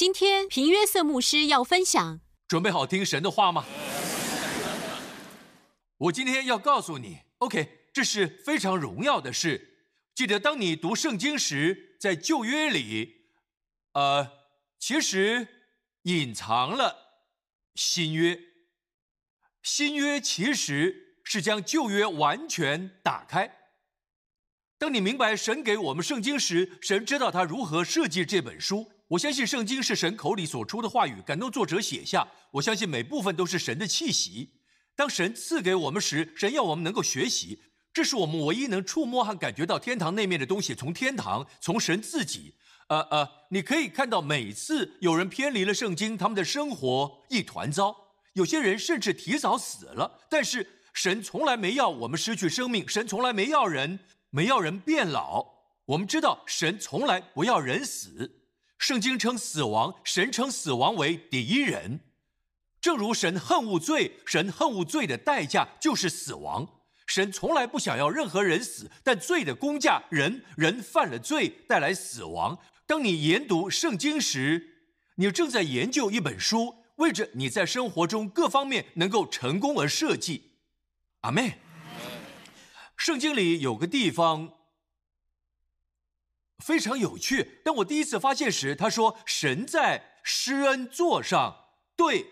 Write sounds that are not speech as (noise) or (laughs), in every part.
今天平约瑟牧师要分享，准备好听神的话吗？我今天要告诉你，OK，这是非常荣耀的事。记得当你读圣经时，在旧约里，呃，其实隐藏了新约。新约其实是将旧约完全打开。当你明白神给我们圣经时，神知道他如何设计这本书。我相信圣经是神口里所出的话语，感动作者写下。我相信每部分都是神的气息。当神赐给我们时，神要我们能够学习，这是我们唯一能触摸和感觉到天堂那面的东西。从天堂，从神自己，呃呃，你可以看到每次有人偏离了圣经，他们的生活一团糟。有些人甚至提早死了。但是神从来没要我们失去生命，神从来没要人没要人变老。我们知道神从来不要人死。圣经称死亡，神称死亡为敌人。正如神恨恶罪，神恨恶罪的代价就是死亡。神从来不想要任何人死，但罪的公价，人人犯了罪带来死亡。当你研读圣经时，你正在研究一本书，为着你在生活中各方面能够成功而设计。阿妹，圣经里有个地方。非常有趣。当我第一次发现时，他说：“神在施恩座上对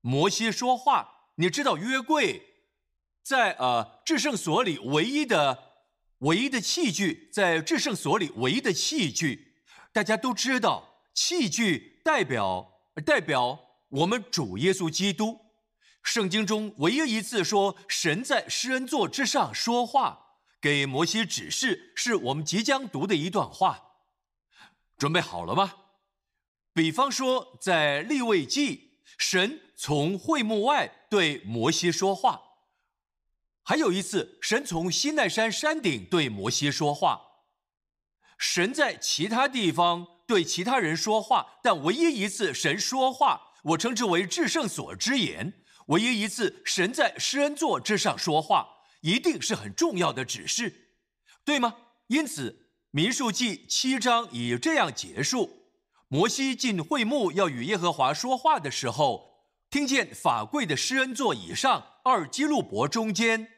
摩西说话。”你知道约柜在呃至圣所里唯一的唯一的器具，在至圣所里唯一的器具，大家都知道，器具代表代表我们主耶稣基督。圣经中唯一一次说神在施恩座之上说话。给摩西指示，是我们即将读的一段话。准备好了吗？比方说，在立位记，神从会幕外对摩西说话；还有一次，神从西奈山山顶对摩西说话。神在其他地方对其他人说话，但唯一一次神说话，我称之为至圣所之言。唯一一次，神在施恩座之上说话。一定是很重要的指示，对吗？因此，民数记七章以这样结束：摩西进会幕要与耶和华说话的时候，听见法柜的施恩座以上二基路伯中间，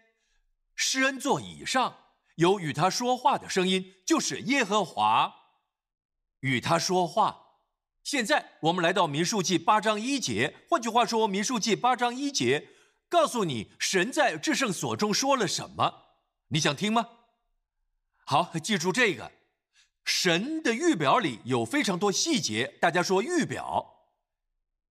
施恩座以上有与他说话的声音，就是耶和华与他说话。现在我们来到民数记八章一节，换句话说，民数记八章一节。告诉你，神在至圣所中说了什么？你想听吗？好，记住这个，神的预表里有非常多细节。大家说预表，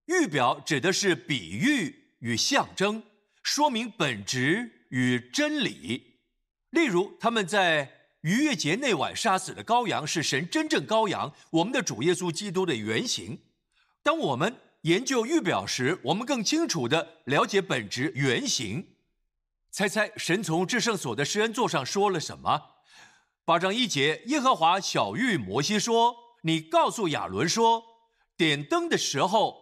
预表指的是比喻与象征，说明本质与真理。例如，他们在逾越节那晚杀死的羔羊是神真正羔羊，我们的主耶稣基督的原型。当我们。研究预表时，我们更清楚地了解本质原型。猜猜神从至圣所的施恩座上说了什么？八章一节，耶和华小谕摩西说：“你告诉亚伦说，点灯的时候，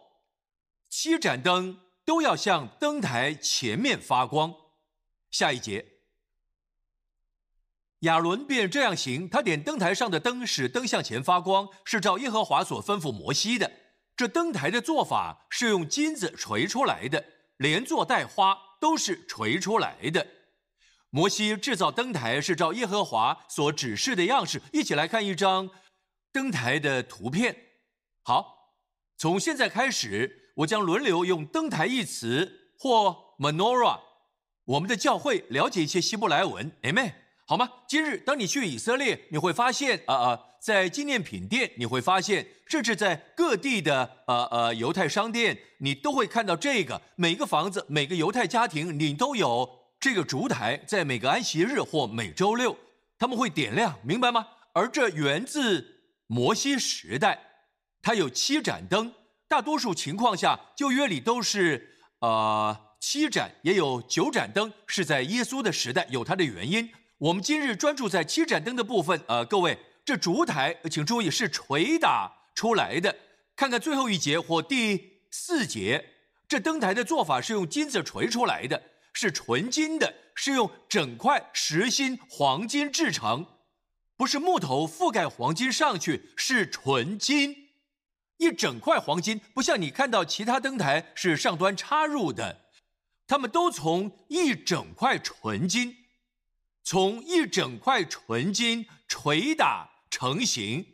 七盏灯都要向灯台前面发光。”下一节，亚伦便这样行，他点灯台上的灯，使灯向前发光，是照耶和华所吩咐摩西的。这灯台的做法是用金子锤出来的，连座带花都是锤出来的。摩西制造灯台是照耶和华所指示的样式。一起来看一张灯台的图片。好，从现在开始，我将轮流用“灯台”一词或 “menorah”。我们的教会了解一些希伯来文，Amen。好吗？今日当你去以色列，你会发现，啊啊，在纪念品店你会发现，甚至在各地的呃呃犹太商店，你都会看到这个。每个房子、每个犹太家庭，你都有这个烛台，在每个安息日或每周六，他们会点亮，明白吗？而这源自摩西时代，它有七盏灯，大多数情况下旧约里都是呃七盏，也有九盏灯，是在耶稣的时代有它的原因。我们今日专注在七盏灯的部分。呃，各位，这烛台，请注意是捶打出来的。看看最后一节或第四节，这灯台的做法是用金子锤出来的，是纯金的，是用整块实心黄金制成，不是木头覆盖黄金上去，是纯金。一整块黄金，不像你看到其他灯台是上端插入的，他们都从一整块纯金，从一整块纯金捶打成型。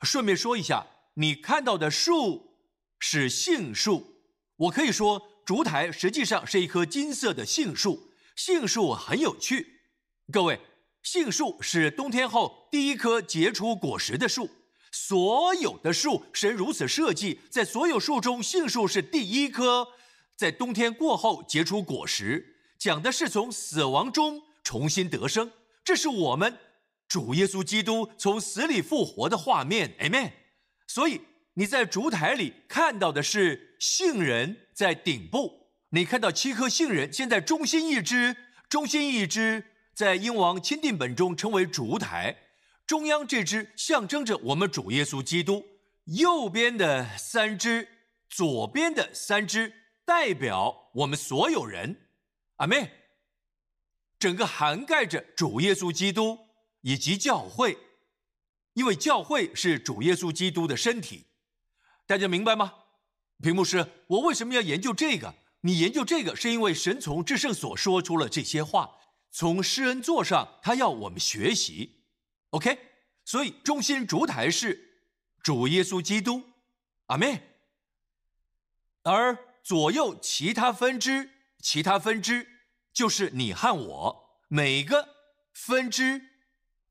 顺便说一下，你看到的树是杏树，我可以说烛台实际上是一棵金色的杏树。杏树很有趣，各位，杏树是冬天后第一棵结出果实的树。所有的树，神如此设计，在所有树中，杏树是第一棵在冬天过后结出果实。讲的是从死亡中重新得生，这是我们主耶稣基督从死里复活的画面。Amen。所以你在烛台里看到的是杏仁在顶部。你看到七颗杏仁，现在中心一支，中心一支在英王钦定本中称为烛台，中央这支象征着我们主耶稣基督，右边的三支，左边的三支代表我们所有人，阿妹，整个涵盖着主耶稣基督以及教会，因为教会是主耶稣基督的身体，大家明白吗？屏幕师，我为什么要研究这个？你研究这个是因为神从至圣所说出了这些话，从施恩座上他要我们学习，OK？所以中心烛台是主耶稣基督，阿门。而左右其他分支，其他分支就是你和我，每个分支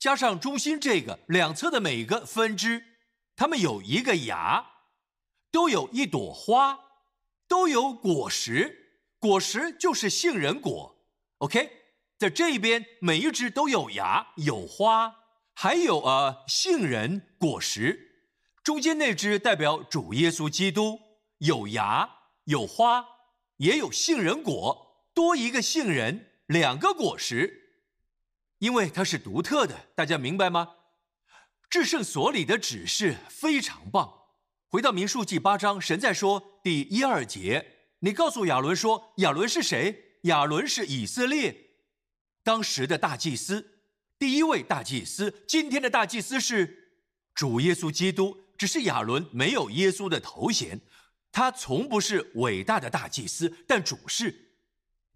加上中心这个两侧的每个分支，它们有一个芽，都有一朵花。都有果实，果实就是杏仁果。OK，在这边每一只都有芽、有花，还有呃杏仁果实。中间那只代表主耶稣基督，有芽、有花，也有杏仁果，多一个杏仁，两个果实，因为它是独特的。大家明白吗？至圣所里的指示非常棒。回到民数记八章，神在说第一二节，你告诉亚伦说，亚伦是谁？亚伦是以色列当时的大祭司，第一位大祭司。今天的大祭司是主耶稣基督，只是亚伦没有耶稣的头衔，他从不是伟大的大祭司，但主是，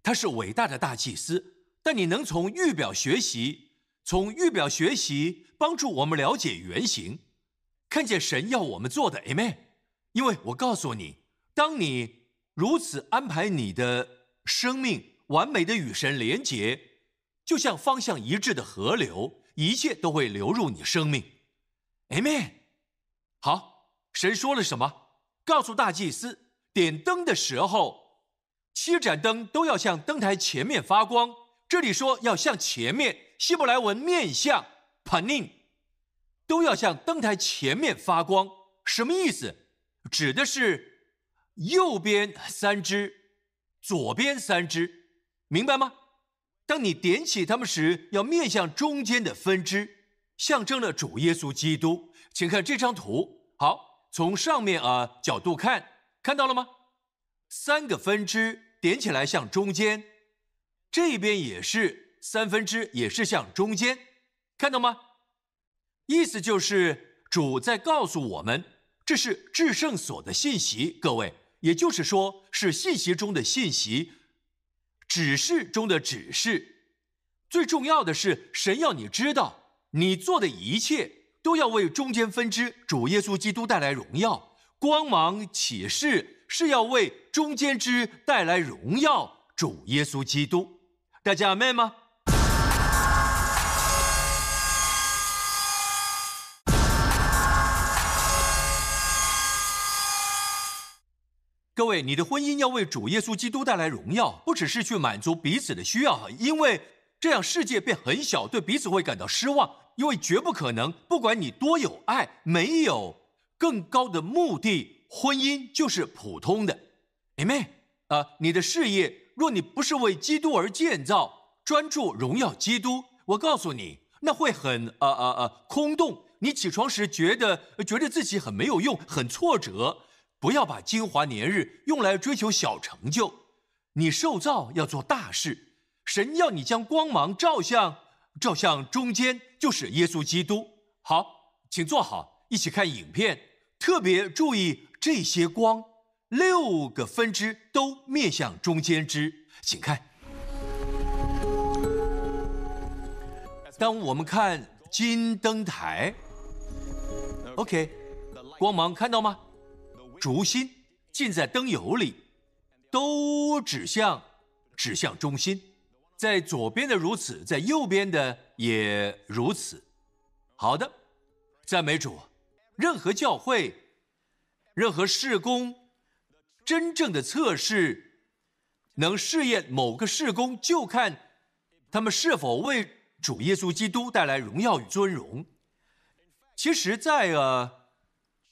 他是伟大的大祭司。但你能从预表学习，从预表学习帮助我们了解原型。看见神要我们做的，Amen。因为我告诉你，当你如此安排你的生命，完美的与神连结，就像方向一致的河流，一切都会流入你生命，Amen。好，神说了什么？告诉大祭司，点灯的时候，七盏灯都要向灯台前面发光。这里说要向前面，希伯来文面向 panin。都要向灯台前面发光，什么意思？指的是右边三支，左边三支，明白吗？当你点起它们时，要面向中间的分支，象征了主耶稣基督。请看这张图，好，从上面啊角度看，看到了吗？三个分支点起来向中间，这边也是三分之，也是向中间，看到吗？意思就是主在告诉我们，这是至圣所的信息，各位，也就是说是信息中的信息，指示中的指示。最重要的是，神要你知道，你做的一切都要为中间分支主耶稣基督带来荣耀、光芒、启示，是要为中间支带来荣耀。主耶稣基督，大家明白吗？各位，你的婚姻要为主耶稣基督带来荣耀，不只是去满足彼此的需要，因为这样世界变很小，对彼此会感到失望，因为绝不可能，不管你多有爱，没有更高的目的，婚姻就是普通的。阿妹。啊，你的事业若你不是为基督而建造，专注荣耀基督，我告诉你，那会很啊啊啊空洞。你起床时觉得觉得自己很没有用，很挫折。不要把精华年日用来追求小成就，你受造要做大事。神要你将光芒照向，照向中间，就是耶稣基督。好，请坐好，一起看影片。特别注意这些光，六个分支都面向中间支，请看。当我们看金灯台，OK，光芒看到吗？烛心浸在灯油里，都指向指向中心。在左边的如此，在右边的也如此。好的，赞美主。任何教会，任何事工，真正的测试，能试验某个事工，就看他们是否为主耶稣基督带来荣耀与尊荣。其实，在呃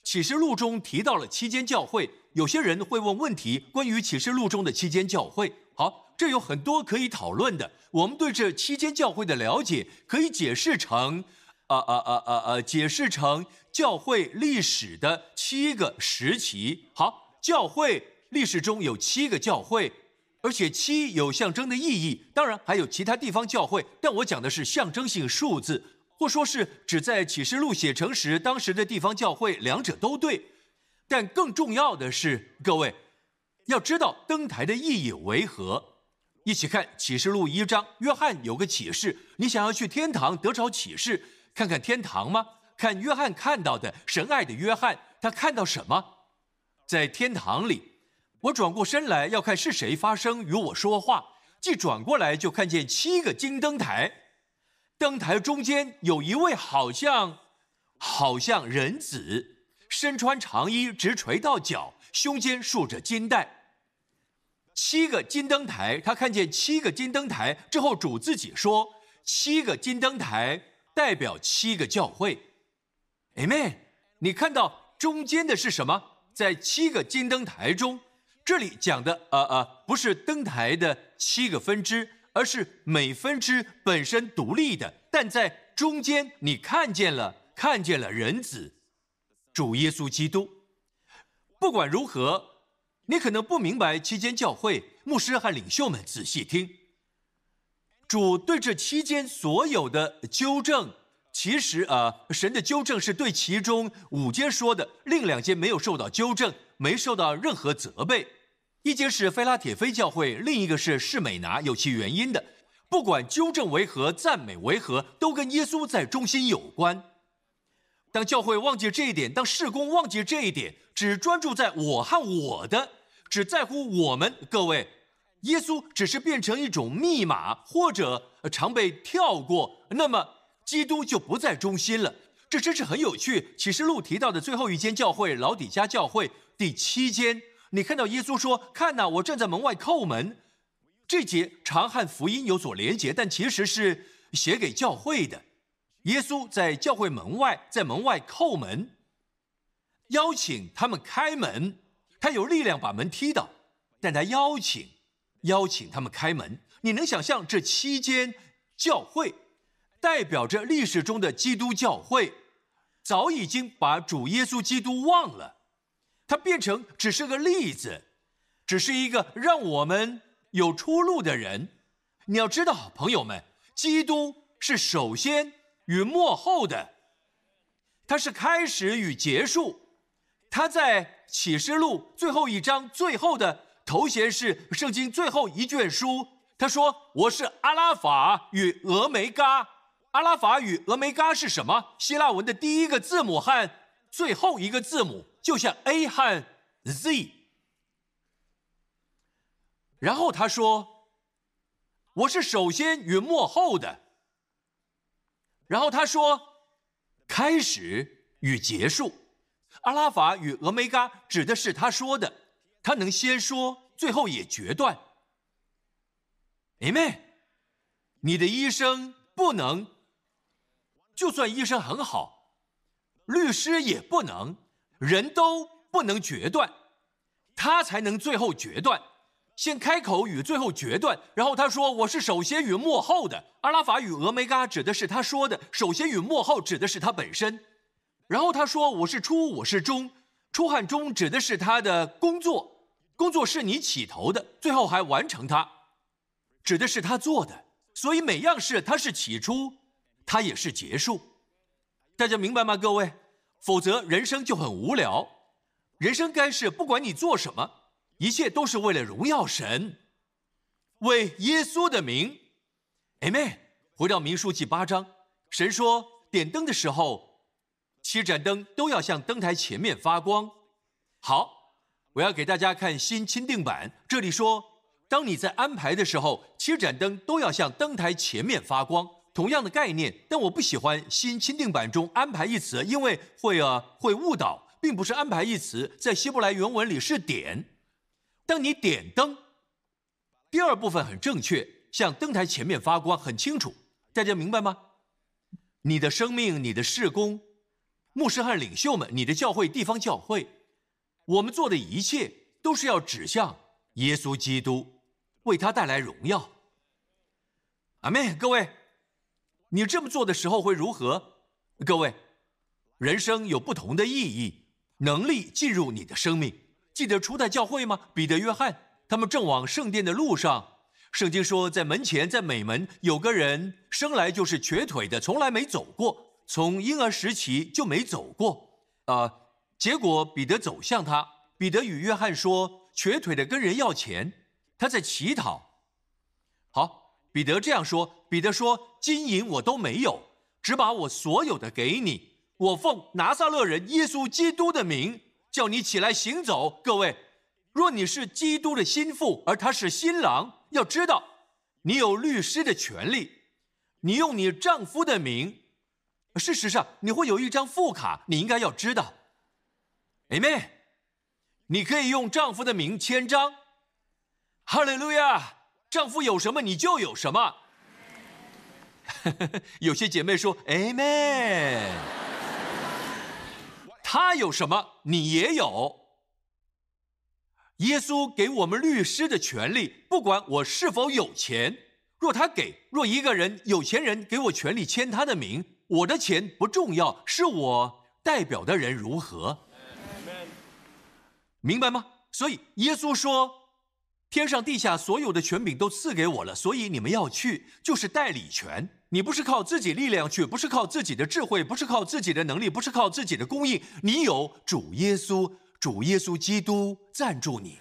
启示录中提到了七间教会，有些人会问问题，关于启示录中的七间教会。好。这有很多可以讨论的。我们对这七间教会的了解，可以解释成，啊啊啊啊啊，解释成教会历史的七个时期。好，教会历史中有七个教会，而且七有象征的意义。当然还有其他地方教会，但我讲的是象征性数字，或说是指在启示录写成时，当时的地方教会，两者都对。但更重要的是，各位要知道登台的意义为何。一起看启示录一章，约翰有个启示。你想要去天堂得着启示，看看天堂吗？看约翰看到的神爱的约翰，他看到什么？在天堂里，我转过身来要看是谁发声与我说话。既转过来就看见七个金灯台，灯台中间有一位好像好像人子，身穿长衣直垂到脚，胸间束着金带。七个金灯台，他看见七个金灯台之后，主自己说：“七个金灯台代表七个教会。” Amen。你看到中间的是什么？在七个金灯台中，这里讲的呃呃，不是灯台的七个分支，而是每分支本身独立的。但在中间，你看见了，看见了人子，主耶稣基督。不管如何。你可能不明白期间教会牧师和领袖们仔细听，主对这期间所有的纠正，其实啊，神的纠正是对其中五间说的，另两间没有受到纠正，没受到任何责备。一间是菲拉铁菲教会，另一个是士美拿，有其原因的。不管纠正为何，赞美为何，都跟耶稣在中心有关。当教会忘记这一点，当事工忘记这一点，只专注在我和我的。只在乎我们各位，耶稣只是变成一种密码，或者常被跳过，那么基督就不在中心了。这真是很有趣。启示录提到的最后一间教会——老底家教会，第七间，你看到耶稣说：“看呐，我站在门外叩门。”这节常和福音有所连结，但其实是写给教会的。耶稣在教会门外，在门外叩门，邀请他们开门。他有力量把门踢倒，但他邀请，邀请他们开门。你能想象这期间教会代表着历史中的基督教会，早已经把主耶稣基督忘了，他变成只是个例子，只是一个让我们有出路的人。你要知道，朋友们，基督是首先与幕后的，他是开始与结束，他在。启示录最后一章最后的头衔是圣经最后一卷书。他说：“我是阿拉法与俄梅嘎。阿拉法与俄梅嘎是什么？希腊文的第一个字母和最后一个字母，就像 A 和 Z。然后他说：我是首先与末后的。然后他说：开始与结束。”阿拉法与俄梅嘎指的是他说的，他能先说，最后也决断。Amen。你的医生不能，就算医生很好，律师也不能，人都不能决断，他才能最后决断，先开口与最后决断。然后他说：“我是首先与幕后的。”阿拉法与俄梅嘎指的是他说的，首先与幕后指的是他本身。然后他说：“我是初，我是中，初和中指的是他的工作，工作是你起头的，最后还完成它，指的是他做的。所以每样事他是起初，它也是结束。大家明白吗？各位，否则人生就很无聊。人生该是不管你做什么，一切都是为了荣耀神，为耶稣的名。Amen。回到民书记八章，神说点灯的时候，七盏灯都要向灯台前面发光。好，我要给大家看新钦定版，这里说，当你在安排的时候，七盏灯都要向灯台前面发光。同样的概念，但我不喜欢新钦定版中“安排”一词，因为会啊会误导，并不是“安排”一词，在希伯来原文里是“点”。当你点灯，第二部分很正确，向灯台前面发光，很清楚。大家明白吗？你的生命，你的事工，牧师和领袖们，你的教会、地方教会，我们做的一切都是要指向耶稣基督，为他带来荣耀。阿门，各位，你这么做的时候会如何？各位，人生有不同的意义，能力进入你的生命。记得初代教会吗？彼得、约翰他们正往圣殿的路上。圣经说，在门前，在美门有个人生来就是瘸腿的，从来没走过，从婴儿时期就没走过。啊，结果彼得走向他，彼得与约翰说：“瘸腿的跟人要钱，他在乞讨。”好，彼得这样说。彼得说：“金银我都没有，只把我所有的给你。我奉拿撒勒人耶稣基督的名，叫你起来行走。”各位，若你是基督的心腹，而他是新郎。要知道，你有律师的权利，你用你丈夫的名。事实上，你会有一张副卡，你应该要知道。Amen。你可以用丈夫的名签章。哈利路亚！丈夫有什么，你就有什么。(laughs) 有些姐妹说 Amen。他 (laughs) 有什么，你也有。耶稣给我们律师的权利，不管我是否有钱。若他给，若一个人有钱人给我权利签他的名，我的钱不重要，是我代表的人如何？明白吗？所以耶稣说，天上地下所有的权柄都赐给我了，所以你们要去，就是代理权。你不是靠自己力量去，不是靠自己的智慧，不是靠自己的能力，不是靠自己的供应，你有主耶稣。主耶稣基督赞助你，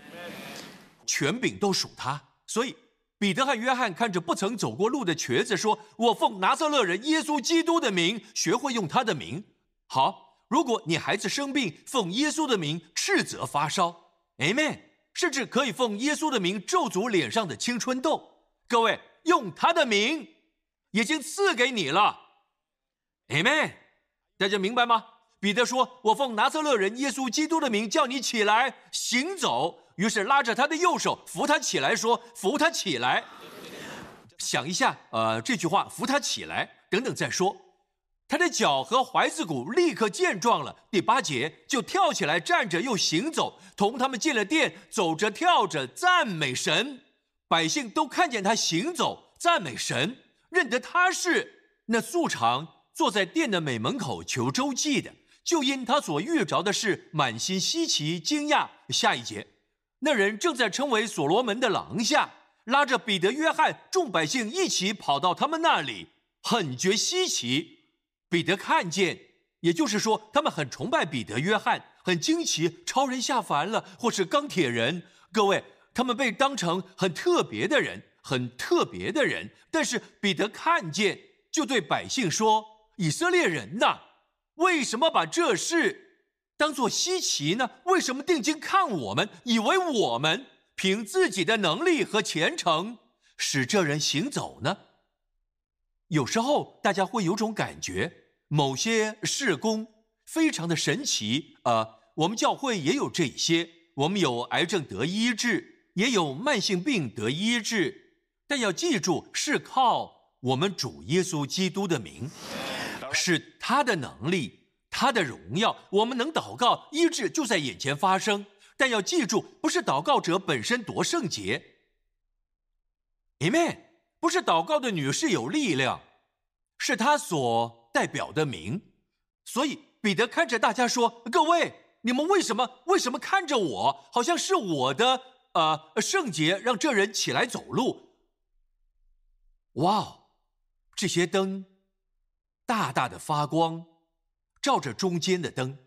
权柄都属他。所以彼得和约翰看着不曾走过路的瘸子说：“我奉拿撒勒人耶稣基督的名，学会用他的名。”好，如果你孩子生病，奉耶稣的名斥责发烧，Amen。甚至可以奉耶稣的名咒诅脸上的青春痘。各位，用他的名已经赐给你了，Amen。大家明白吗？彼得说：“我奉拿撒勒人耶稣基督的名叫你起来行走。”于是拉着他的右手扶他起来，说：“扶他起来。”想一下，呃，这句话“扶他起来”等等再说。他的脚和踝子骨立刻健壮了。第八节就跳起来站着又行走，同他们进了殿，走着跳着赞美神。百姓都看见他行走赞美神，认得他是那素常坐在殿的美门口求周济的。就因他所遇着的事，满心稀奇惊讶。下一节，那人正在称为所罗门的廊下，拉着彼得、约翰，众百姓一起跑到他们那里，很觉稀奇。彼得看见，也就是说，他们很崇拜彼得、约翰，很惊奇，超人下凡了，或是钢铁人。各位，他们被当成很特别的人，很特别的人。但是彼得看见，就对百姓说：“以色列人呐！”为什么把这事当作稀奇呢？为什么定睛看我们，以为我们凭自己的能力和虔诚使这人行走呢？有时候大家会有种感觉，某些事工非常的神奇。呃，我们教会也有这些，我们有癌症得医治，也有慢性病得医治，但要记住，是靠我们主耶稣基督的名。是他的能力，他的荣耀。我们能祷告，医治就在眼前发生。但要记住，不是祷告者本身夺圣洁。Amen。不是祷告的女士有力量，是她所代表的名。所以彼得看着大家说：“各位，你们为什么为什么看着我？好像是我的呃圣洁让这人起来走路。”哇哦，这些灯。大大的发光，照着中间的灯，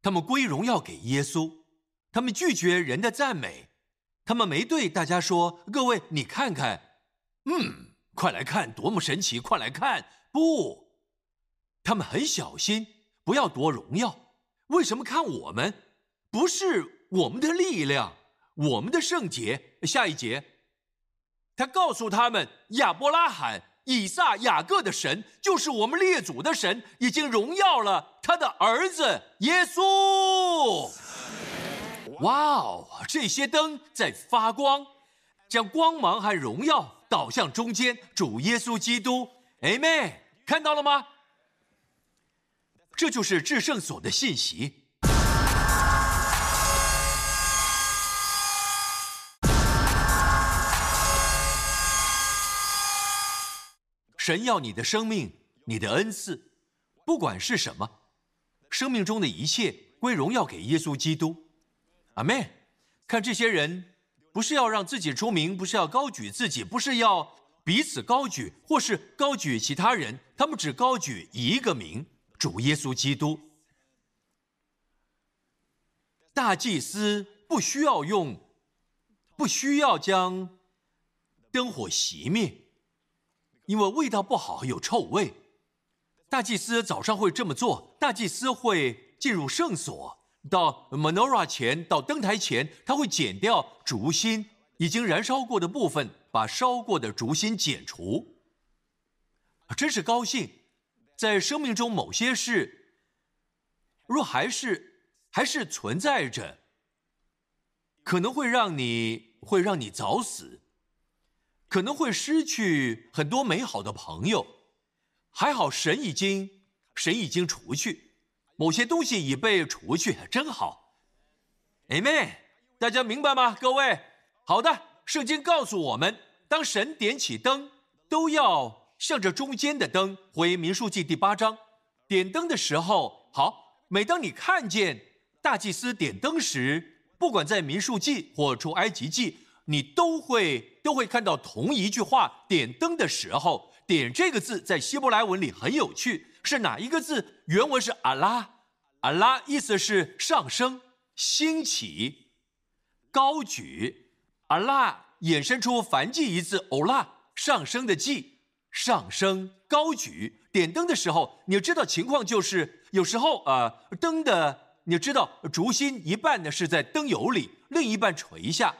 他们归荣耀给耶稣，他们拒绝人的赞美，他们没对大家说：“各位，你看看，嗯，快来看，多么神奇！快来看！”不，他们很小心，不要夺荣耀。为什么看我们？不是我们的力量，我们的圣洁。下一节，他告诉他们：亚伯拉罕。以撒、雅各的神就是我们列祖的神，已经荣耀了他的儿子耶稣。哇哦，这些灯在发光，将光芒和荣耀导向中间主耶稣基督。哎妹，看到了吗？这就是至圣所的信息。神要你的生命，你的恩赐，不管是什么，生命中的一切归荣耀给耶稣基督。阿门。看这些人，不是要让自己出名，不是要高举自己，不是要彼此高举，或是高举其他人，他们只高举一个名：主耶稣基督。大祭司不需要用，不需要将灯火熄灭。因为味道不好，有臭味。大祭司早上会这么做。大祭司会进入圣所，到 menorah 前，到灯台前，他会剪掉烛芯，已经燃烧过的部分，把烧过的烛芯剪除。真是高兴，在生命中某些事，若还是还是存在着，可能会让你会让你早死。可能会失去很多美好的朋友，还好神已经神已经除去，某些东西已被除去，真好。Amen，大家明白吗？各位，好的。圣经告诉我们，当神点起灯，都要向着中间的灯。回民数记第八章，点灯的时候，好。每当你看见大祭司点灯时，不管在民数记或出埃及记。你都会都会看到同一句话，点灯的时候，点这个字在希伯来文里很有趣，是哪一个字？原文是阿拉，阿拉意思是上升、兴起、高举。阿拉衍生出梵记一字欧拉，上升的记，上升、高举。点灯的时候，你知道情况就是有时候啊，灯的你知道烛芯一半呢是在灯油里，另一半垂下。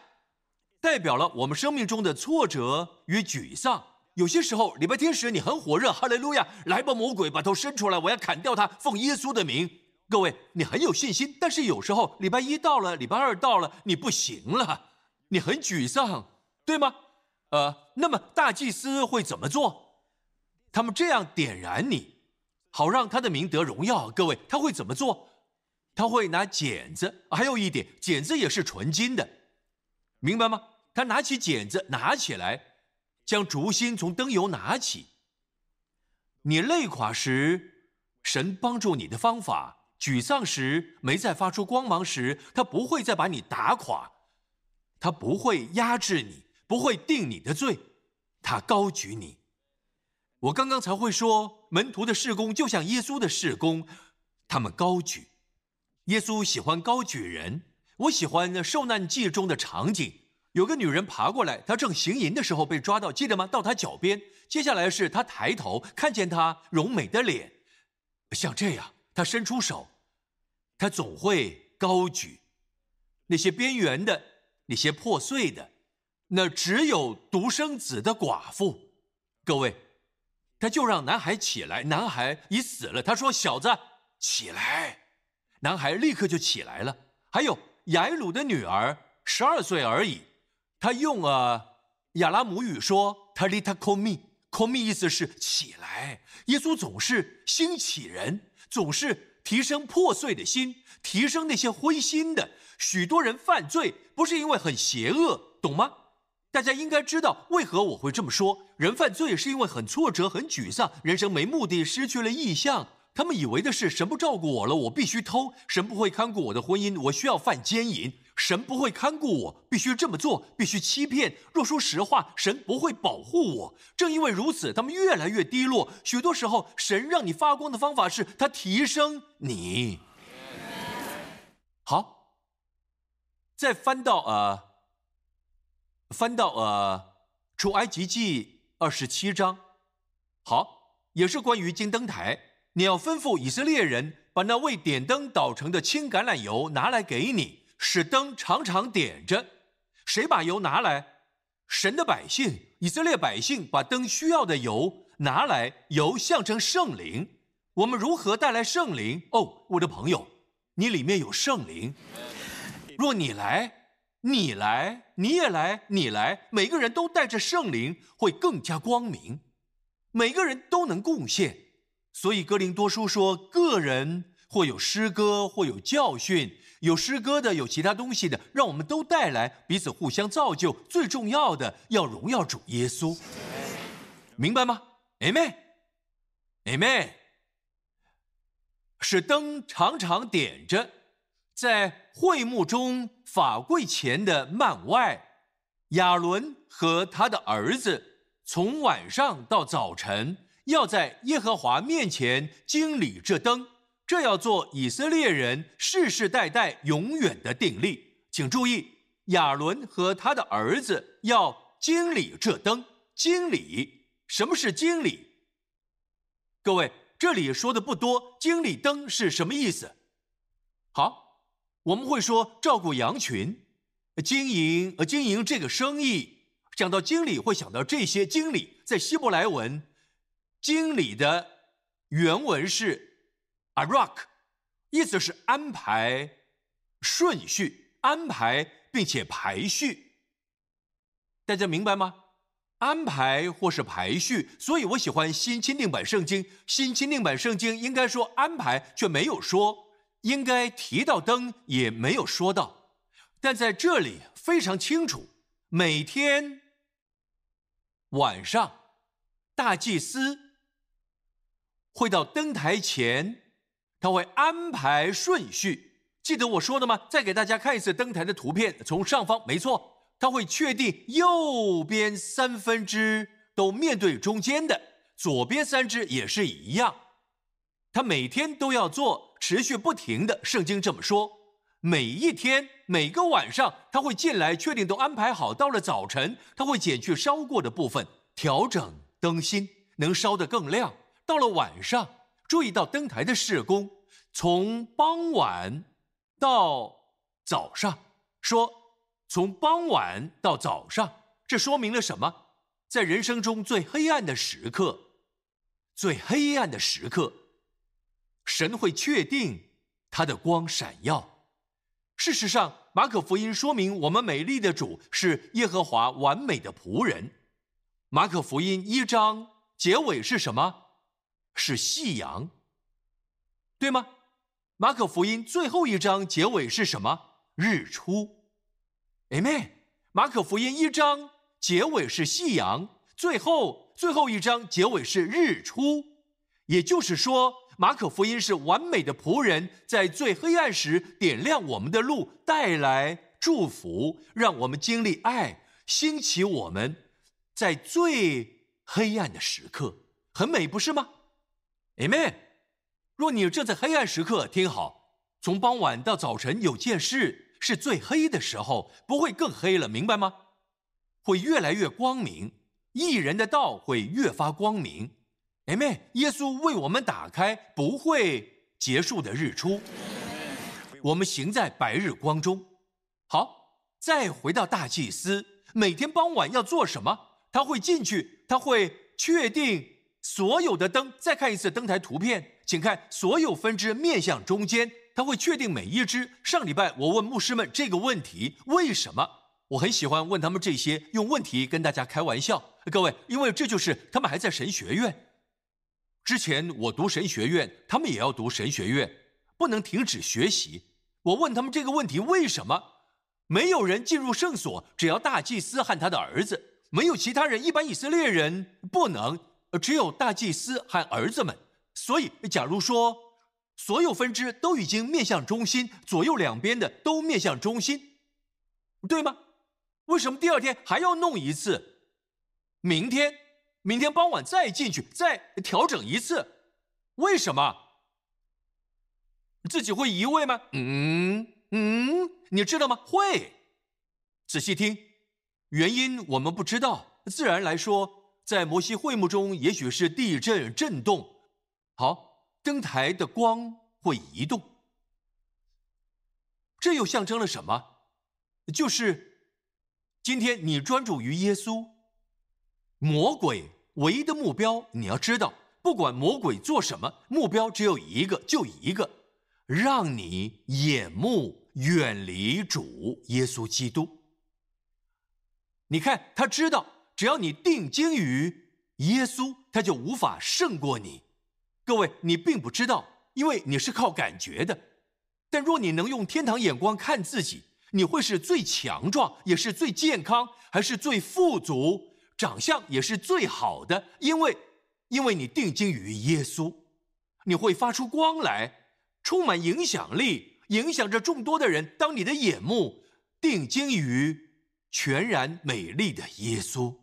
代表了我们生命中的挫折与沮丧。有些时候，礼拜天时你很火热，哈利路亚，来吧，魔鬼，把头伸出来，我要砍掉他，奉耶稣的名。各位，你很有信心，但是有时候礼拜一到了，礼拜二到了，你不行了，你很沮丧，对吗？呃，那么大祭司会怎么做？他们这样点燃你，好让他的名得荣耀。各位，他会怎么做？他会拿剪子，还有一点，剪子也是纯金的，明白吗？他拿起剪子，拿起来，将烛芯从灯油拿起。你累垮时，神帮助你的方法；沮丧时，没再发出光芒时，他不会再把你打垮，他不会压制你，不会定你的罪，他高举你。我刚刚才会说，门徒的事工就像耶稣的事工，他们高举。耶稣喜欢高举人，我喜欢受难记中的场景。有个女人爬过来，她正行淫的时候被抓到，记得吗？到她脚边。接下来是她抬头看见她柔美的脸，像这样，她伸出手，她总会高举那些边缘的、那些破碎的，那只有独生子的寡妇。各位，他就让男孩起来。男孩已死了。他说：“小子，起来。”男孩立刻就起来了。还有雅鲁的女儿，十二岁而已。他用啊亚拉姆语说：“他利他 call me，call me 意思是起来。耶稣总是兴起人，总是提升破碎的心，提升那些灰心的。许多人犯罪不是因为很邪恶，懂吗？大家应该知道为何我会这么说。人犯罪是因为很挫折、很沮丧，人生没目的，失去了意向。他们以为的是神不照顾我了，我必须偷；神不会看顾我的婚姻，我需要犯奸淫。”神不会看顾我，必须这么做，必须欺骗。若说实话，神不会保护我。正因为如此，他们越来越低落。许多时候，神让你发光的方法是他提升你。好，再翻到呃，翻到呃，出埃及记二十七章。好，也是关于金灯台。你要吩咐以色列人把那为点灯捣成的青橄榄油拿来给你，使灯常常点着。谁把油拿来？神的百姓，以色列百姓把灯需要的油拿来。油象征圣灵。我们如何带来圣灵？哦，我的朋友，你里面有圣灵。若你来，你来，你也来，你来，每个人都带着圣灵，会更加光明。每个人都能贡献。所以，哥林多书说，个人或有诗歌，或有教训，有诗歌的，有其他东西的，让我们都带来，彼此互相造就。最重要的，要荣耀主耶稣，明白吗？Amen，Amen。使灯常常点着，在会幕中法柜前的幔外，亚伦和他的儿子从晚上到早晨。要在耶和华面前经理这灯，这要做以色列人世世代代永远的定力。请注意，亚伦和他的儿子要经理这灯。经理，什么是经理？各位，这里说的不多。经理灯是什么意思？好，我们会说照顾羊群，经营呃经营这个生意。讲到经理，会想到这些经理在希伯来文。经理的原文是 “arak”，意思是安排顺序、安排并且排序。大家明白吗？安排或是排序。所以我喜欢新钦定版圣经。新钦定版圣经应该说安排，却没有说应该提到灯，也没有说到。但在这里非常清楚，每天晚上大祭司。会到灯台前，他会安排顺序。记得我说的吗？再给大家看一次灯台的图片，从上方，没错，他会确定右边三分之都面对中间的，左边三只也是一样。他每天都要做，持续不停的。圣经这么说，每一天每个晚上他会进来，确定都安排好。到了早晨，他会减去烧过的部分，调整灯芯，能烧得更亮。到了晚上，注意到灯台的施工，从傍晚到早上，说从傍晚到早上，这说明了什么？在人生中最黑暗的时刻，最黑暗的时刻，神会确定他的光闪耀。事实上，马可福音说明我们美丽的主是耶和华完美的仆人。马可福音一章结尾是什么？是夕阳，对吗？马可福音最后一章结尾是什么？日出。Amen。马可福音一章结尾是夕阳，最后最后一章结尾是日出。也就是说，马可福音是完美的仆人，在最黑暗时点亮我们的路，带来祝福，让我们经历爱，兴起我们在最黑暗的时刻，很美，不是吗？Amen。若你正在黑暗时刻，听好，从傍晚到早晨有件事是最黑的时候，不会更黑了，明白吗？会越来越光明，艺人的道会越发光明。Amen。耶稣为我们打开不会结束的日出，我们行在白日光中。好，再回到大祭司，每天傍晚要做什么？他会进去，他会确定。所有的灯，再看一次灯台图片，请看所有分支面向中间，它会确定每一只。上礼拜我问牧师们这个问题，为什么？我很喜欢问他们这些，用问题跟大家开玩笑。各位，因为这就是他们还在神学院。之前我读神学院，他们也要读神学院，不能停止学习。我问他们这个问题，为什么没有人进入圣所？只要大祭司和他的儿子，没有其他人，一般以色列人不能。只有大祭司和儿子们，所以假如说所有分支都已经面向中心，左右两边的都面向中心，对吗？为什么第二天还要弄一次？明天，明天傍晚再进去，再调整一次？为什么？自己会移位吗？嗯嗯，你知道吗？会。仔细听，原因我们不知道。自然来说，在摩西会幕中，也许是地震震动。好，灯台的光会移动。这又象征了什么？就是今天你专注于耶稣，魔鬼唯一的目标，你要知道，不管魔鬼做什么，目标只有一个，就一个，让你眼目远离主耶稣基督。你看，他知道，只要你定睛于耶稣，他就无法胜过你。各位，你并不知道，因为你是靠感觉的。但若你能用天堂眼光看自己，你会是最强壮，也是最健康，还是最富足，长相也是最好的，因为，因为你定睛于耶稣，你会发出光来，充满影响力，影响着众多的人。当你的眼目定睛于全然美丽的耶稣，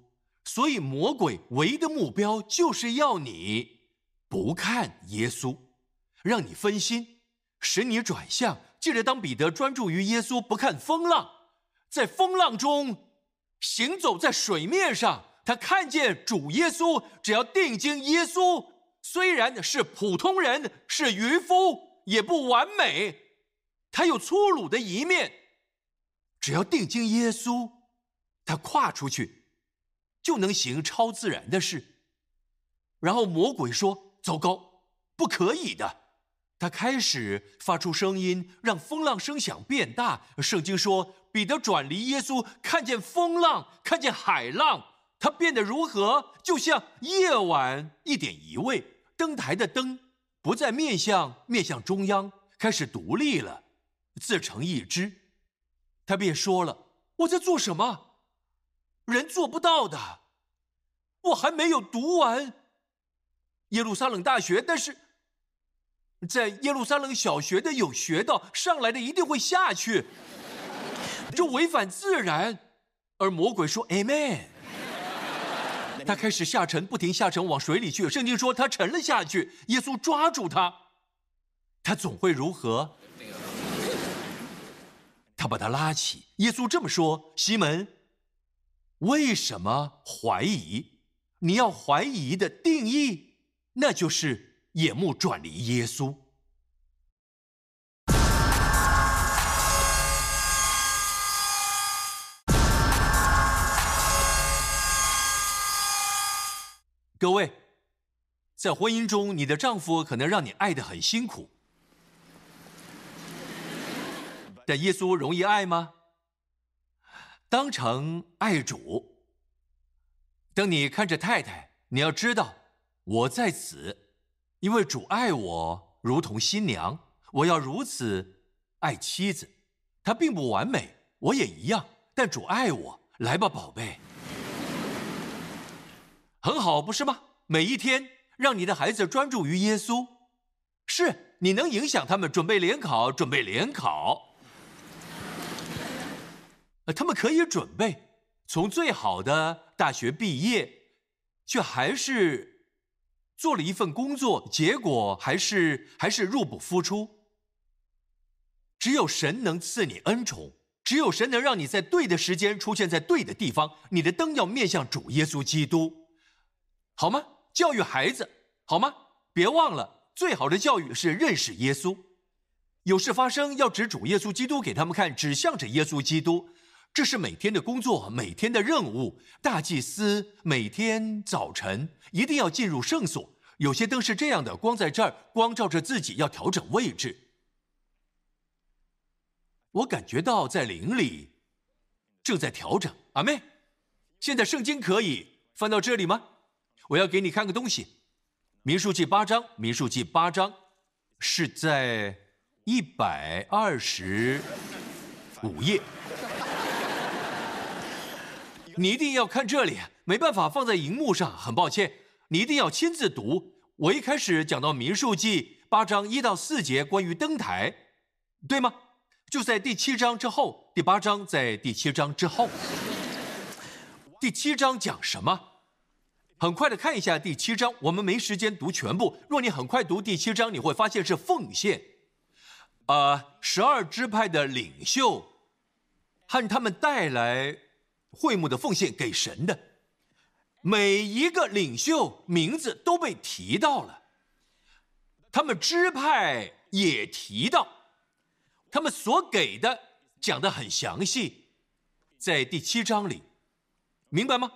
所以魔鬼唯一的目标就是要你不看耶稣，让你分心。使你转向，记得当彼得专注于耶稣，不看风浪，在风浪中行走在水面上，他看见主耶稣。只要定睛耶稣，虽然是普通人，是渔夫，也不完美，他有粗鲁的一面。只要定睛耶稣，他跨出去，就能行超自然的事。然后魔鬼说：“糟糕，不可以的。”他开始发出声音，让风浪声响变大。圣经说，彼得转离耶稣，看见风浪，看见海浪，他变得如何？就像夜晚一点一位灯台的灯，不再面向面向中央，开始独立了，自成一支。他便说了：“我在做什么？人做不到的。我还没有读完耶路撒冷大学，但是。”在耶路撒冷小学的有学到，上来的一定会下去，这违反自然。而魔鬼说：“Amen。(laughs) ”他开始下沉，不停下沉，往水里去。圣经说他沉了下去。耶稣抓住他，他总会如何？他把他拉起。耶稣这么说：“西门，为什么怀疑？你要怀疑的定义，那就是。”眼目转离耶稣，各位，在婚姻中，你的丈夫可能让你爱的很辛苦，但耶稣容易爱吗？当成爱主。当你看着太太，你要知道，我在此。因为主爱我如同新娘，我要如此爱妻子。她并不完美，我也一样。但主爱我，来吧，宝贝，很好，不是吗？每一天让你的孩子专注于耶稣，是你能影响他们准备联考，准备联考。他们可以准备从最好的大学毕业，却还是。做了一份工作，结果还是还是入不敷出。只有神能赐你恩宠，只有神能让你在对的时间出现在对的地方。你的灯要面向主耶稣基督，好吗？教育孩子，好吗？别忘了，最好的教育是认识耶稣。有事发生要指主耶稣基督给他们看，指向着耶稣基督。这是每天的工作，每天的任务。大祭司每天早晨一定要进入圣所。有些灯是这样的，光在这儿，光照着自己，要调整位置。我感觉到在灵里正在调整。阿妹，现在圣经可以翻到这里吗？我要给你看个东西，《民数记》八章，《民数记》八章是在一百二十五页。你一定要看这里，没办法放在荧幕上，很抱歉，你一定要亲自读。我一开始讲到《民数记》八章一到四节，关于登台，对吗？就在第七章之后，第八章在第七章之后。第七章讲什么？很快的看一下第七章，我们没时间读全部。若你很快读第七章，你会发现是奉献。呃，十二支派的领袖和他们带来会幕的奉献给神的，每一个领袖名字都被提到了，他们支派也提到，他们所给的讲的很详细，在第七章里。明白吗？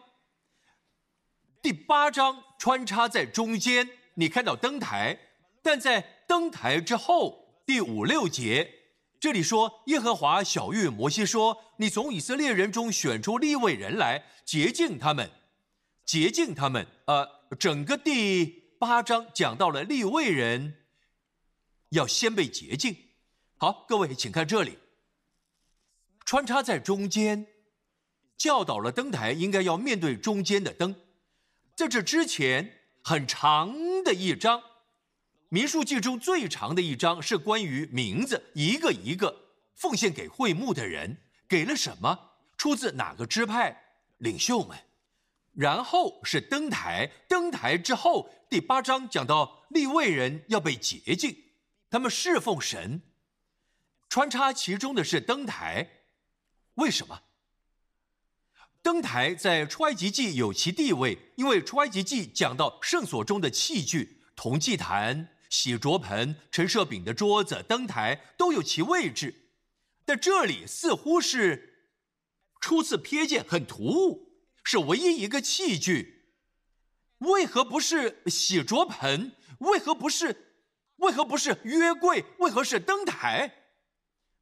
第八章穿插在中间，你看到灯台，但在灯台之后，第五六节这里说，耶和华小谕摩西说：“你从以色列人中选出立位人来，洁净他们，洁净他们。”呃，整个第八章讲到了立位人要先被洁净。好，各位请看这里，穿插在中间。教导了灯台应该要面对中间的灯，在这之前很长的一章，民数记中最长的一章是关于名字，一个一个奉献给会幕的人给了什么，出自哪个支派领袖们，然后是登台，登台之后第八章讲到立位人要被洁净，他们侍奉神，穿插其中的是登台，为什么？登台在出埃及记有其地位，因为出埃及记讲到圣所中的器具，铜祭坛、洗濯盆、陈设饼的桌子、灯台都有其位置。但这里似乎是初次瞥见，很突兀，是唯一一个器具。为何不是洗濯盆？为何不是？为何不是约柜？为何是灯台？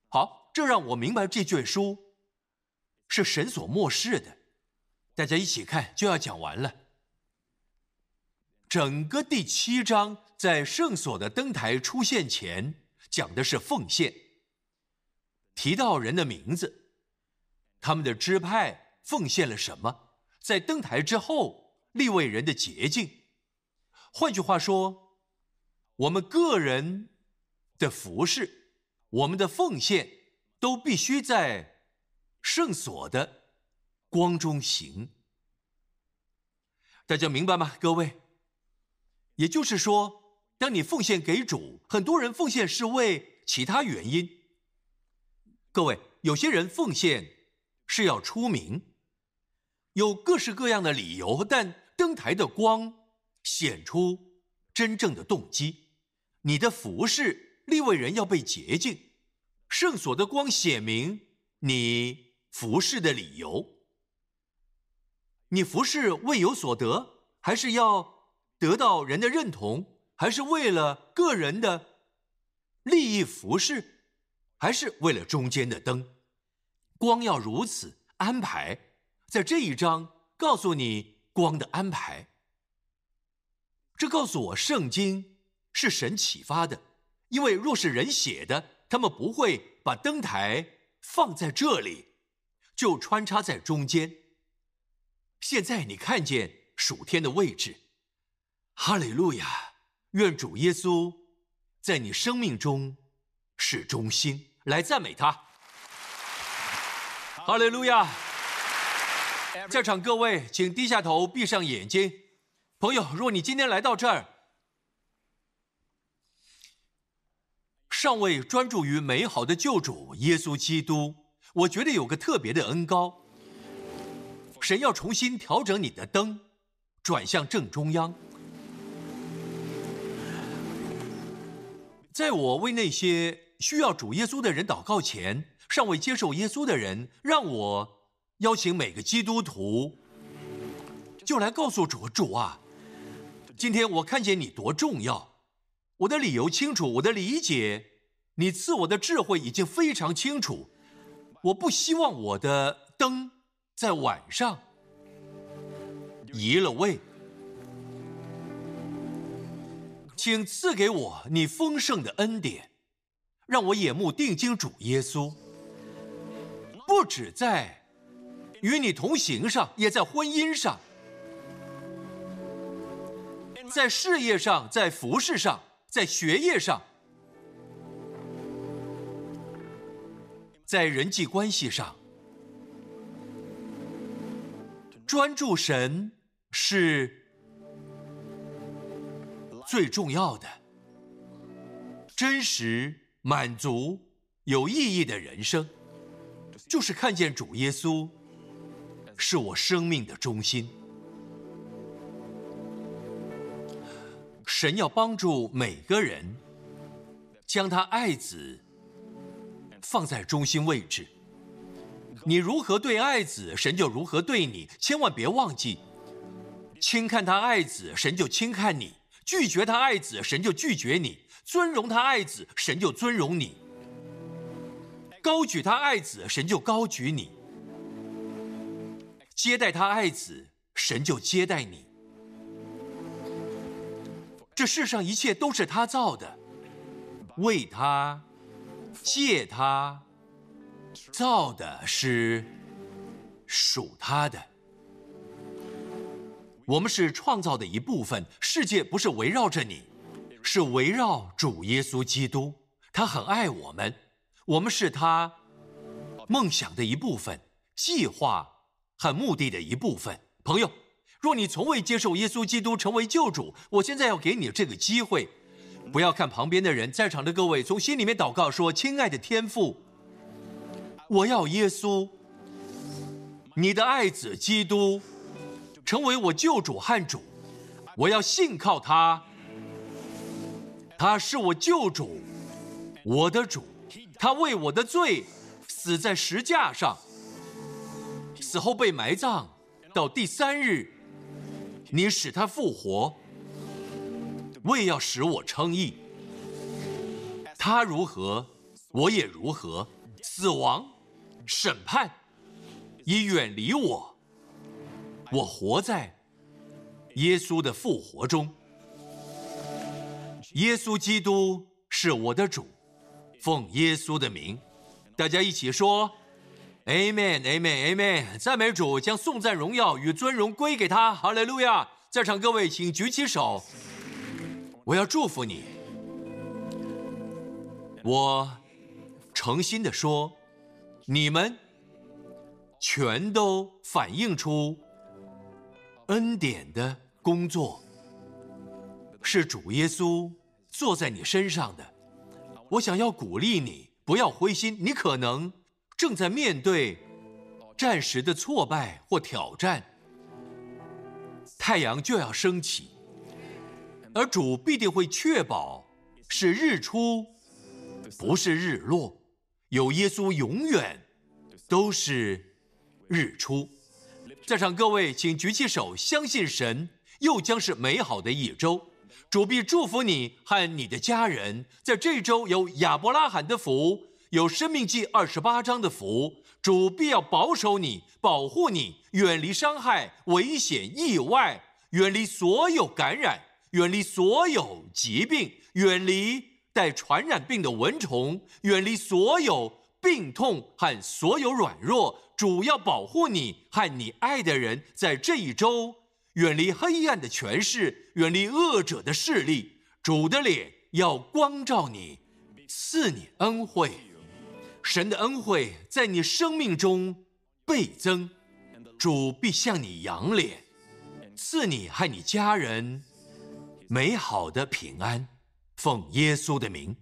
好，这让我明白这卷书。是神所漠视的，大家一起看就要讲完了。整个第七章在圣所的灯台出现前讲的是奉献，提到人的名字，他们的支派奉献了什么，在灯台之后立位人的捷径。换句话说，我们个人的服饰，我们的奉献都必须在。圣所的光中行，大家明白吗？各位，也就是说，当你奉献给主，很多人奉献是为其他原因。各位，有些人奉献是要出名，有各式各样的理由，但灯台的光显出真正的动机。你的服饰，立位人要被洁净，圣所的光显明你。服侍的理由，你服侍为有所得，还是要得到人的认同，还是为了个人的利益服侍，还是为了中间的灯？光要如此安排，在这一章告诉你光的安排。这告诉我，圣经是神启发的，因为若是人写的，他们不会把灯台放在这里。就穿插在中间。现在你看见属天的位置，哈利路亚！愿主耶稣在你生命中是中心，来赞美他。哈利路亚！在场各位，请低下头，闭上眼睛。朋友，若你今天来到这儿，尚未专注于美好的救主耶稣基督。我觉得有个特别的恩高，神要重新调整你的灯，转向正中央。在我为那些需要主耶稣的人祷告前，尚未接受耶稣的人，让我邀请每个基督徒，就来告诉主：主啊，今天我看见你多重要，我的理由清楚，我的理解，你赐我的智慧已经非常清楚。我不希望我的灯在晚上移了位，请赐给我你丰盛的恩典，让我眼目定睛主耶稣，不止在与你同行上，也在婚姻上，在事业上，在服饰上，在学业上。在人际关系上，专注神是最重要的。真实、满足、有意义的人生，就是看见主耶稣是我生命的中心。神要帮助每个人，将他爱子放在中心位置。你如何对爱子，神就如何对你。千万别忘记，轻看他爱子，神就轻看你；拒绝他爱子，神就拒绝你；尊荣他爱子，神就尊荣你；高举他爱子，神就高举你；接待他爱子，神就接待你。这世上一切都是他造的，为他，借他，造的是属他的。我们是创造的一部分，世界不是围绕着你，是围绕主耶稣基督。他很爱我们，我们是他梦想的一部分，计划和目的的一部分。朋友。若你从未接受耶稣基督成为救主，我现在要给你这个机会。不要看旁边的人，在场的各位，从心里面祷告说：“亲爱的天父，我要耶稣，你的爱子基督，成为我救主和主。我要信靠他，他是我救主，我的主。他为我的罪死在石架上，死后被埋葬，到第三日。”你使他复活，为要使我称义。他如何，我也如何。死亡、审判已远离我。我活在耶稣的复活中。耶稣基督是我的主，奉耶稣的名，大家一起说。Amen，Amen，Amen！赞美主，将颂赞、荣耀与尊荣归给他。哈利路亚！在场各位，请举起手。我要祝福你。我诚心的说，你们全都反映出恩典的工作，是主耶稣坐在你身上的。我想要鼓励你，不要灰心，你可能。正在面对暂时的挫败或挑战，太阳就要升起，而主必定会确保是日出，不是日落。有耶稣，永远都是日出。在场各位，请举起手，相信神，又将是美好的一周。主必祝福你和你的家人，在这周有亚伯拉罕的福。有生命记二十八章的福，主必要保守你，保护你，远离伤害、危险、意外，远离所有感染，远离所有疾病，远离带传染病的蚊虫，远离所有病痛和所有软弱。主要保护你和你爱的人，在这一周远离黑暗的权势，远离恶者的势力。主的脸要光照你，赐你恩惠。神的恩惠在你生命中倍增，主必向你扬脸，赐你和你家人美好的平安，奉耶稣的名。